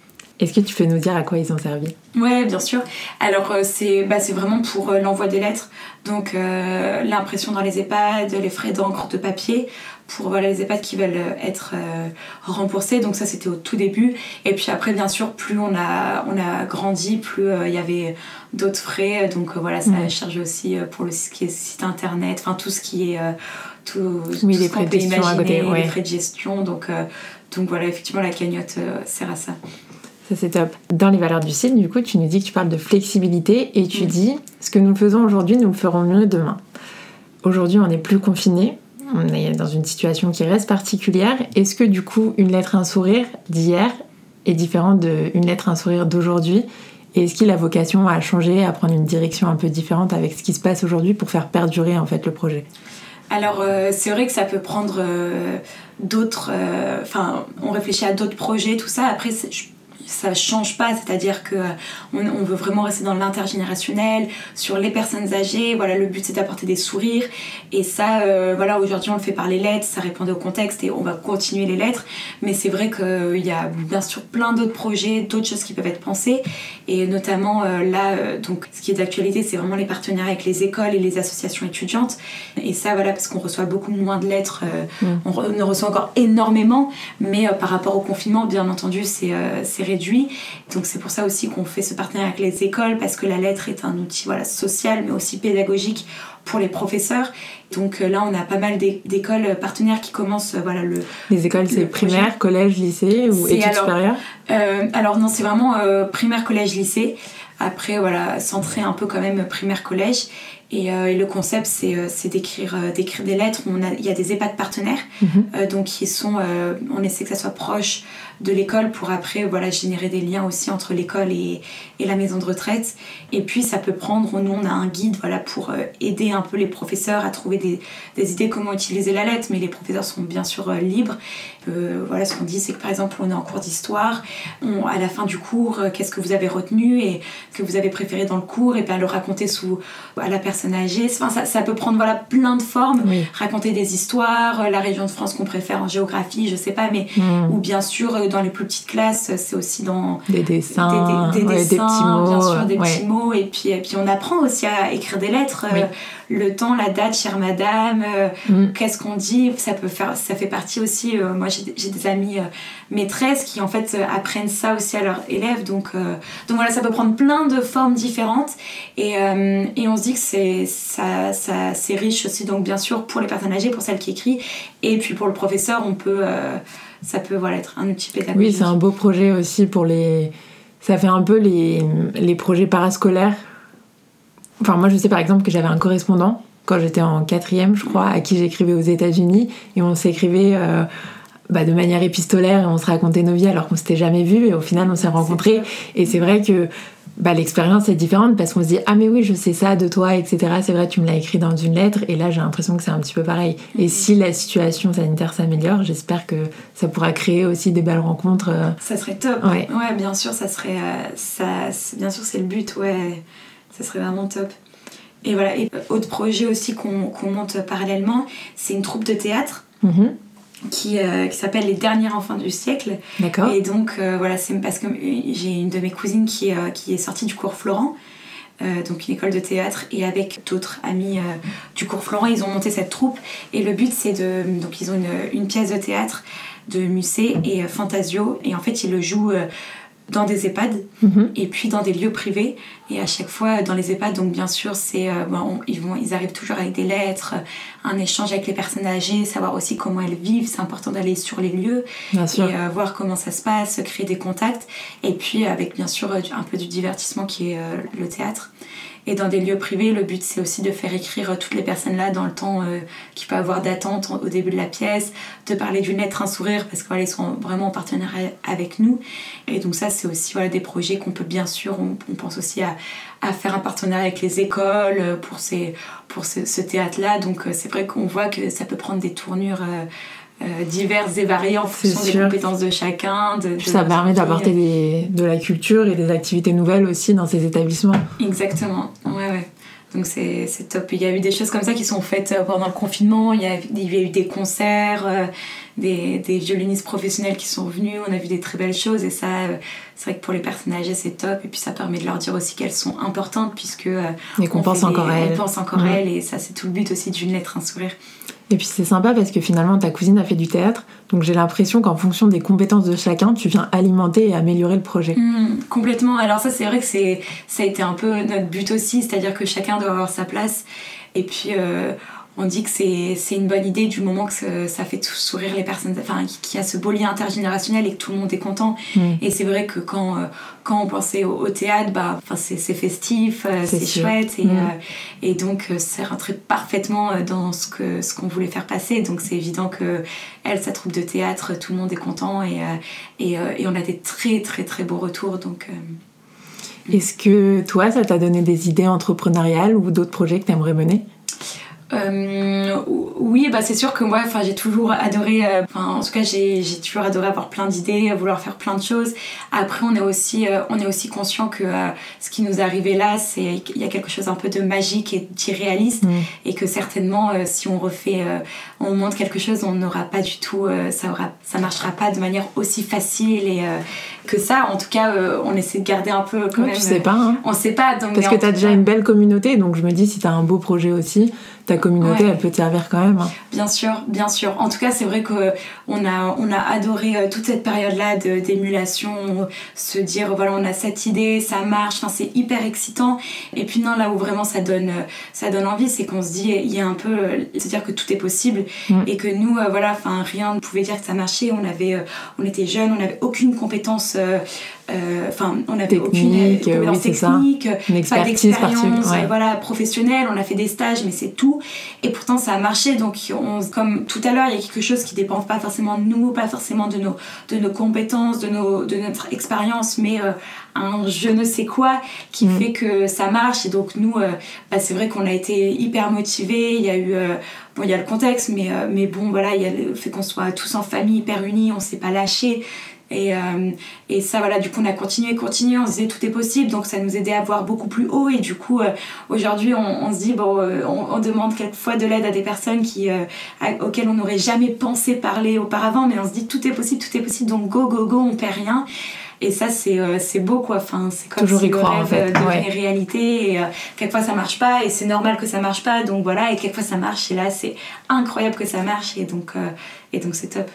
est-ce que tu peux nous dire à quoi ils ont servi? Oui, bien sûr. Alors, euh, c'est bah, vraiment pour euh, l'envoi des lettres, donc euh, l'impression dans les EHPAD, les frais d'encre, de papier, pour voilà, les EHPAD qui veulent être remboursés. Donc, ça, c'était au tout début. Et puis après, bien sûr, plus on a, on a grandi, plus il y avait d'autres frais. Donc, voilà, ça a chargé aussi pour le, ce qui est site internet, enfin, tout ce qui est. tout, oui, les frais de gestion à côté. Les frais de gestion. Donc, donc, voilà, effectivement, la cagnotte sert à ça. Ça, c'est top. Dans les valeurs du site, du coup, tu nous dis que tu parles de flexibilité et tu dis ce que nous faisons aujourd'hui, nous le ferons mieux demain. Aujourd'hui, on n'est plus confiné. On est dans une situation qui reste particulière. Est-ce que du coup, une lettre, un sourire d'hier est différente d'une lettre, un sourire d'aujourd'hui? Et est-ce qu'il a vocation à changer, à prendre une direction un peu différente avec ce qui se passe aujourd'hui pour faire perdurer en fait le projet? Alors euh, c'est vrai que ça peut prendre euh, d'autres, euh, enfin on réfléchit à d'autres projets, tout ça. Après je ça change pas, c'est-à-dire que euh, on, veut vraiment rester dans l'intergénérationnel, sur les personnes âgées. Voilà, le but c'est d'apporter des sourires. Et ça, euh, voilà, aujourd'hui on le fait par les lettres, ça répondait au contexte et on va continuer les lettres. Mais c'est vrai qu'il y a bien sûr plein d'autres projets, d'autres choses qui peuvent être pensées. Et notamment euh, là, donc ce qui est d'actualité, c'est vraiment les partenariats avec les écoles et les associations étudiantes. Et ça, voilà, parce qu'on reçoit beaucoup moins de lettres, mm. on, on, reçoit encore énormément, mais par rapport au confinement, bien entendu, c'est réduit donc c'est pour ça aussi qu'on fait ce partenariat avec les écoles, parce que la lettre est un outil voilà, social, mais aussi pédagogique pour les professeurs. Donc euh, là, on a pas mal d'écoles partenaires qui commencent. Euh, voilà, le, les écoles, c'est primaire, collège, lycée ou études supérieures? euh, Alors non, c'est vraiment primaire, collège, lycée. Après, voilà, centré un peu quand même primaire, collège. Et, le concept, c'est d'écrire d'écrire des lettres. On a, il y a des EHPAD partenaires, mhm. donc qui sont, on essaie que ça soit proche de l'école pour après voilà, générer des liens aussi entre l'école et, et, la maison de retraite. Et puis ça peut prendre, nous on a un guide voilà, pour euh, aider un peu les professeurs à trouver des, des idées comment utiliser la lettre, mais les professeurs sont bien sûr euh, libres. Euh, voilà, ce qu'on dit c'est que par exemple on est en cours d'histoire, à la fin du cours, qu'est-ce que vous avez retenu et que vous avez préféré dans le cours, et bien le raconter sous, à la personne âgée. Enfin, ça, ça peut prendre voilà, plein de formes, raconter des histoires, la région de France qu'on préfère en géographie, je sais pas, mais mmh. ou bien sûr dans les plus petites classes, c'est aussi dans des dessins, des, petits mots, bien sûr, des petits mots. Et puis, et puis on apprend aussi à écrire des lettres. Euh, le temps, la date, chère madame, euh, mm. qu'est-ce qu'on dit, ça peut faire, ça fait partie aussi. Euh, moi, j'ai des amis maîtresses qui en fait apprennent ça aussi à leurs élèves. Donc, donc voilà, ça peut prendre plein de formes différentes. Et, et on se dit que c'est ça, ça c'est riche aussi. Donc bien sûr pour les personnes âgées, pour celles qui écrivent, et puis pour le professeur, on peut ça peut voilà, être un outil pédagogique. Oui, c'est un beau projet aussi pour les. Ça fait un peu les, les projets parascolaires. Enfin, moi, je sais par exemple que j'avais un correspondant quand j'étais en quatrième, je crois, à qui j'écrivais aux États-Unis et on s'écrivait. Euh, bah, de manière épistolaire et on se racontait nos vies alors qu'on s'était jamais vu et au final on s'est rencontrés et c'est vrai que bah, l'expérience est différente parce qu'on se dit ah mais oui je sais ça de toi etc c'est vrai tu me l'as écrit dans une lettre et là j'ai l'impression que c'est un petit peu pareil. Et mhm. si la situation sanitaire s'améliore j'espère que ça pourra créer aussi des belles rencontres euh. ça serait top. Ouais, bien sûr ça serait euh, ça bien sûr c'est le but ouais. Ça serait vraiment top. Et voilà. Et autre projet aussi qu'on monte parallèlement c'est une troupe de théâtre. Mhm qui, euh, qui s'appelle Les Derniers Enfants du siècle. D'accord. Et donc, euh, voilà, c'est parce que j'ai une de mes cousines qui, euh, qui est sortie du cours Florent. donc une école de théâtre, et avec d'autres amis du cours Florent, ils ont monté cette troupe. Et le but, c'est de. Donc, ils ont une, une, pièce de théâtre de Musée et Fantasio, et en fait, ils le jouent dans des EHPAD mhm. et puis dans des lieux privés. Et à chaque fois, dans les EHPAD, donc bien sûr, c'est euh, ils, vont, ils arrivent toujours avec des lettres, un échange avec les personnes âgées, savoir aussi comment elles vivent. C'est important d'aller sur les lieux bien sûr. et euh, voir comment ça se passe, créer des contacts. Et puis avec bien sûr un peu du divertissement qui est euh, le théâtre. Et dans des lieux privés, le but c'est aussi de faire écrire toutes les personnes là dans le temps euh, qu'il peut avoir d'attente au début de la pièce, de parler d'une lettre, un sourire, parce qu'ils sont vraiment en partenariat avec nous. Et donc ça c'est aussi voilà, des projets qu'on peut bien sûr, on, pense aussi à, à, faire un partenariat avec les écoles pour, ces, pour ce, théâtre-là. Donc euh, c'est vrai qu'on voit que ça peut prendre des tournures. Euh, euh, diverses et variées en fonction des compétences de chacun. De, ça permet d'apporter de la culture et des activités nouvelles aussi dans ces établissements. Exactement, ouais, ouais. Donc c'est top. Il y a eu des choses comme ça qui sont faites euh, pendant le confinement. Il y a, il y a eu des concerts, euh, des, des, violonistes professionnels qui sont venus. On a vu des très belles choses et ça, c'est vrai que pour les personnes âgées, c'est top. Et puis ça permet de leur dire aussi qu'elles sont importantes puisque. et qu'on pense encore à elles. On pense encore à elles et ça, c'est tout le but aussi d'une lettre, un sourire. Et puis c'est sympa parce que finalement ta cousine a fait du théâtre, donc j'ai l'impression qu'en fonction des compétences de chacun, tu viens alimenter et améliorer le projet. Mmh, complètement. Alors ça c'est vrai que c'est ça a été un peu notre but aussi, c'est-à-dire que chacun doit avoir sa place. Et puis euh, on dit que c'est une bonne idée du moment que ça fait tout sourire les personnes, enfin qu'il y a ce beau lien intergénérationnel et que tout le monde est content. Mm. Et c'est vrai que quand, euh, quand on pensait au, théâtre, bah, c'est festif, euh, c'est chouette et, mm. euh, et donc ça rentrait parfaitement dans ce qu'on ce qu'on voulait faire passer. Donc c'est évident que elle, sa troupe de théâtre, tout le monde est content et, et, et on a des très très très beaux retours. Donc, Est-ce que toi, ça t'a donné des idées entrepreneuriales ou d'autres projets que tu aimerais mener? Euh, oui, bah c'est sûr que moi, enfin, j'ai toujours adoré, euh, enfin, en tout cas, j'ai toujours adoré avoir plein d'idées, vouloir faire plein de choses. Après, on est aussi, euh, on est aussi conscient que ce qui nous est arrivé là, c'est qu'il y a quelque chose un peu de magique et d'irréaliste, mm. et que certainement, si on refait, on montre quelque chose, on n'aura pas du tout, ça aura, ça marchera pas de manière aussi facile et que ça. En tout cas, on essaie de garder un peu quand même. Tu sais pas. Hein. On sait pas. Donc, Parce que tu as déjà une belle communauté, donc je me dis si tu as un beau projet aussi ta communauté, elle peut te servir quand même. Hein. Bien sûr, bien sûr. En tout cas, c'est vrai qu'on a, on a adoré euh, toute cette période-là d'émulation, se dire, voilà, on a cette idée, ça marche, enfin, c'est hyper excitant. Et puis non, là où vraiment ça donne, ça donne envie, c'est qu'on se dit, il y a un peu, c'est-à-dire que tout est possible mm. et que nous, euh, voilà, rien ne pouvait dire que ça marchait. On euh, on était jeunes, on n'avait aucune compétence euh, enfin, on n'avait aucune compétence technique, pas d'expérience voilà, professionnelle, on a fait des stages, mais c'est tout. Et pourtant, ça a marché. Donc, on, comme tout à l'heure, il y a quelque chose qui dépend pas forcément de nous, pas forcément de nos, de nos compétences, de, nos, de notre expérience, mais euh, un je ne sais quoi qui mm. fait que ça marche. Et donc, nous, euh, bah, c'est vrai qu'on a été hyper motivés. Il y a eu. Bon, il y a le contexte, mais, mais bon, voilà, il y a le fait qu'on soit tous en famille, hyper unis, on s'est pas lâché. Et, euh, et ça, voilà, du coup, on a continué, continué, on se disait tout est possible, donc ça nous aidait à voir beaucoup plus haut. Et du coup, euh, aujourd'hui, on, on, se dit, bon, euh, on, demande quelquefois de l'aide à des personnes qui, auxquelles on n'aurait jamais pensé parler auparavant, mais on se dit tout est possible, tout est possible, donc go, go, go, on perd rien. Et ça, c'est c'est beau, quoi. Enfin, c'est comme Toujours si y croire, en fait. devenait réalité. Et quelquefois, ça marche pas, et c'est normal que ça marche pas. Donc voilà, et quelquefois, ça marche, et là, c'est incroyable que ça marche, et donc et donc c'est top.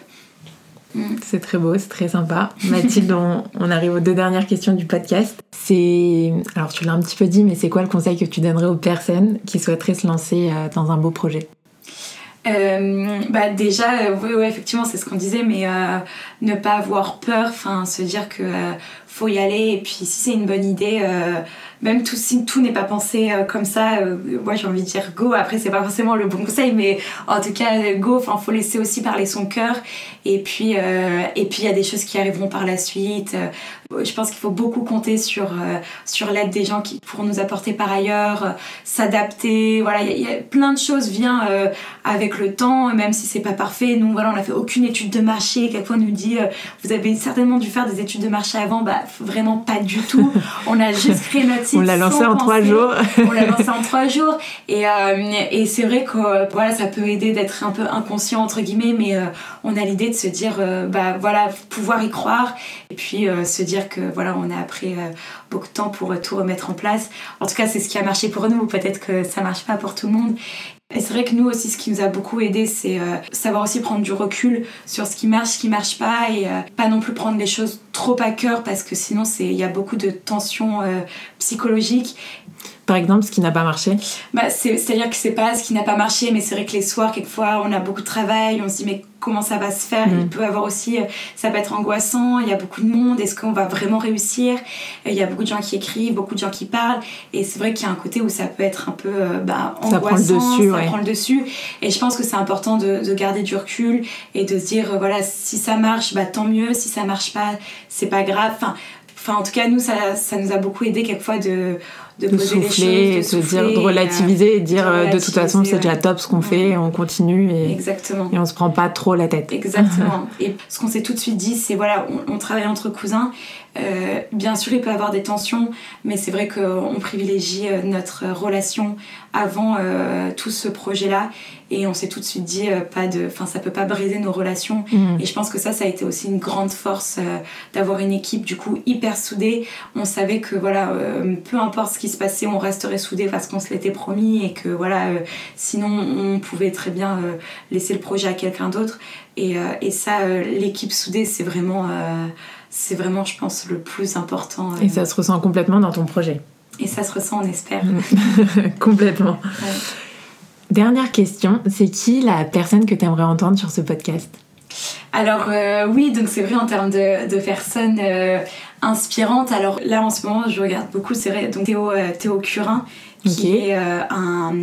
Mm. C'est très beau, c'est très sympa. Mathilde, *laughs* on, arrive aux deux dernières questions du podcast. C'est, alors tu l'as un petit peu dit, mais c'est quoi le conseil que tu donnerais aux personnes qui souhaiteraient se lancer euh, dans un beau projet? Euh, bah déjà, euh, oui, effectivement, c'est ce qu'on disait, mais ne pas avoir peur, enfin, se dire que faut y aller, et puis si c'est une bonne idée, même tout, si tout n'est pas pensé euh, comme ça, euh, moi j'ai envie de dire go. Après, c'est pas forcément le bon conseil, mais en tout cas, go. Enfin, faut laisser aussi parler son cœur. Et puis, euh, et puis il y a des choses qui arriveront par la suite. je pense qu'il faut beaucoup compter sur, sur l'aide des gens qui pourront nous apporter par ailleurs, s'adapter. Voilà, il y, a plein de choses viennent avec le temps, même si c'est pas parfait. Nous, voilà, on n'a fait aucune étude de marché. Quelquefois, on nous dit, vous avez certainement dû faire des études de marché avant. Bah, vraiment pas du tout. *laughs* on a juste créé notre on l'a lancé en trois jours. on l'a lancé en trois jours. Et, euh, et c'est vrai que voilà, ça peut aider d'être un peu inconscient, entre guillemets, mais euh, on a l'idée de se dire, euh, bah voilà, pouvoir y croire. Et puis se dire dire que voilà, on a pris beaucoup de temps pour tout remettre en place. En tout cas, c'est ce qui a marché pour nous. Peut-être que ça marche pas pour tout le monde. Et c'est vrai que nous aussi, ce qui nous a beaucoup aidé, c'est savoir aussi prendre du recul sur ce qui marche, ce qui marche pas, et pas non plus prendre les choses trop à cœur parce que sinon, il y a beaucoup de tensions psychologiques par exemple, ce qui n'a pas marché bah, C'est-à-dire que c'est pas ce qui n'a pas marché, mais c'est vrai que les soirs, quelquefois, on a beaucoup de travail, on se dit, mais comment ça va se faire? Mm. Il peut avoir aussi, euh, ça peut être angoissant, il y a beaucoup de monde, est-ce qu'on va vraiment réussir? Il y a beaucoup de gens qui écrivent, beaucoup de gens qui parlent, et c'est vrai qu'il y a un côté où ça peut être un peu euh, bah, angoissant, ça prend le dessus. Ça prend le dessus, et je pense que c'est important de, de, garder du recul et de se dire, euh, voilà, si ça marche, bah, tant mieux, si ça marche pas, c'est pas grave. Enfin, enfin, en tout cas, nous, ça, ça nous a beaucoup aidé quelquefois de de, poser souffler, les choses, de, dire, de relativiser et dire euh, de, toute façon c'est déjà top ce qu'on fait, on continue et, Exactement. et on se prend pas trop la tête. Exactement. *laughs* et ce qu'on s'est tout de suite dit, c'est voilà, on, travaille entre cousins. Euh, bien sûr, il peut y avoir des tensions, mais c'est vrai qu'on privilégie euh, notre relation avant tout ce projet-là et on s'est tout de suite dit euh, pas de enfin ça peut pas briser nos relations. Mm. et je pense que ça ça a été aussi une grande force euh, d'avoir une équipe du coup hyper soudée. On savait que voilà euh, peu importe ce qui se passait on resterait soudés parce qu'on se l'était promis et que voilà sinon on pouvait très bien laisser le projet à quelqu'un d'autre. Et, et, ça l'équipe soudée c'est vraiment c'est vraiment je pense le plus important et ça se ressent complètement dans ton projet. et ça se ressent on espère. *laughs* Complètement Dernière question, c'est qui la personne que tu aimerais entendre sur ce podcast? Alors euh, oui, donc c'est vrai en termes de, personnes euh, inspirantes. Alors là en ce moment, je regarde beaucoup, c'est vrai, donc Théo, euh, Théo Curin, qui est un,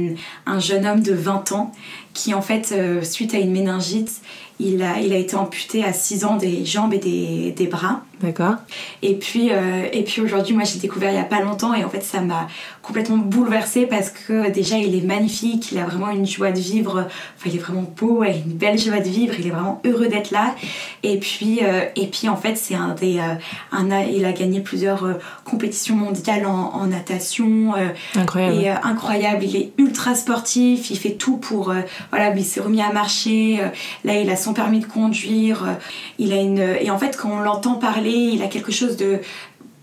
un, jeune homme de 20 ans qui en fait, suite à une méningite, il a, il a été amputé à 6 ans des jambes et des, des bras. D'accord. Et puis, euh, et puis aujourd'hui, moi j'ai découvert il y a pas longtemps et en fait ça m'a complètement bouleversée parce que déjà il est magnifique, il a vraiment une joie de vivre, enfin il est vraiment beau, il a une belle joie de vivre, il est vraiment heureux d'être là. Et puis, euh, et puis en fait c'est un des, euh, un, il a gagné plusieurs compétitions mondiales en, en natation. incroyable. Et incroyable, il est ultra sportif, il fait tout pour, voilà, il s'est remis à marcher, là il a son permis de conduire, il a une, et en fait quand on l'entend parler il a quelque chose de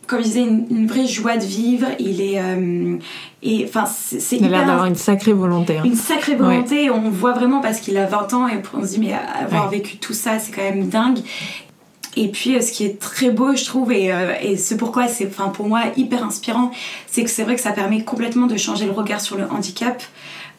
comme je disais, une, vraie joie de vivre. Il est. Euh, et enfin, c'est Il a l'air d'avoir une sacrée volonté. Hein. Une sacrée volonté. On voit vraiment parce qu'il a 20 ans et on se dit, mais avoir vécu tout ça, c'est quand même dingue. Et puis, euh, ce qui est très beau, je trouve, et, euh, et ce pourquoi c'est, pour moi, hyper inspirant, c'est que c'est vrai que ça permet complètement de changer le regard sur le handicap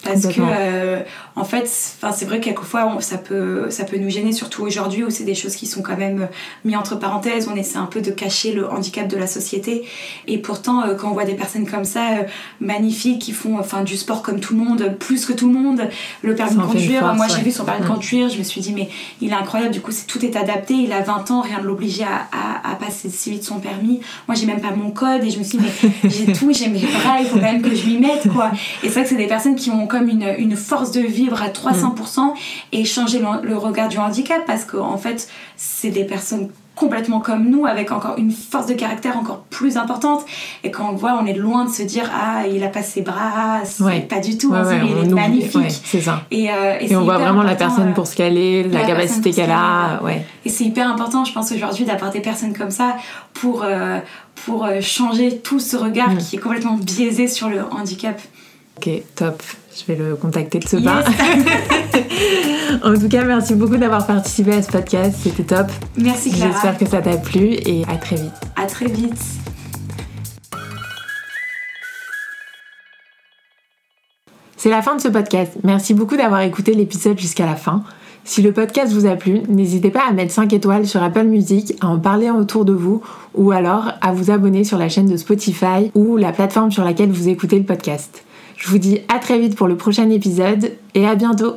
parce que euh, en fait c'est vrai que quelquefois ça peut ça peut nous gêner surtout aujourd'hui où c'est des choses qui sont quand même mis entre parenthèses. On essaie un peu de cacher le handicap de la société. Et pourtant euh, quand on voit des personnes comme ça euh, magnifiques qui font enfin du sport comme tout le monde plus que tout le monde le permis de conduire moi j'ai vu son permis de conduire je me suis dit mais il est incroyable. Du coup c'est tout est adapté. Il a 20 ans rien ne l'obligeait à, à, à, passer si vite son permis. Moi j'ai même pas mon code et je me suis dit mais j'ai *laughs* tout j'ai mes bras il faut quand même que je lui mette quoi. Et c'est vrai que c'est des personnes qui ont comme une, une force de vivre à 300% et changer le, regard du handicap parce qu'en en fait, c'est des personnes complètement comme nous, avec encore une force de caractère encore plus importante. Et quand on voit, on est loin de se dire Ah, il a pas ses bras, pas du tout. on il est magnifique. c'est ça. Et, euh, et, on voit vraiment la personne pour ce qu'elle est, la, capacité qu'elle a. Ouais. Et c'est hyper important, je pense, aujourd'hui, d'avoir des personnes comme ça pour, euh, pour euh, changer tout ce regard mm. qui est complètement biaisé sur le handicap. Ok, top. Je vais le contacter de ce pas. *laughs* en tout cas, merci beaucoup d'avoir participé à ce podcast. C'était top. Merci Clara. J'espère que ça t'a plu et à très vite. À très vite. C'est la fin de ce podcast. Merci beaucoup d'avoir écouté l'épisode jusqu'à la fin. Si le podcast vous a plu, n'hésitez pas à mettre 5 étoiles sur Apple Music, à en parler autour de vous ou alors à vous abonner sur la chaîne de Spotify ou la plateforme sur laquelle vous écoutez le podcast. Je vous dis à très vite pour le prochain épisode et à bientôt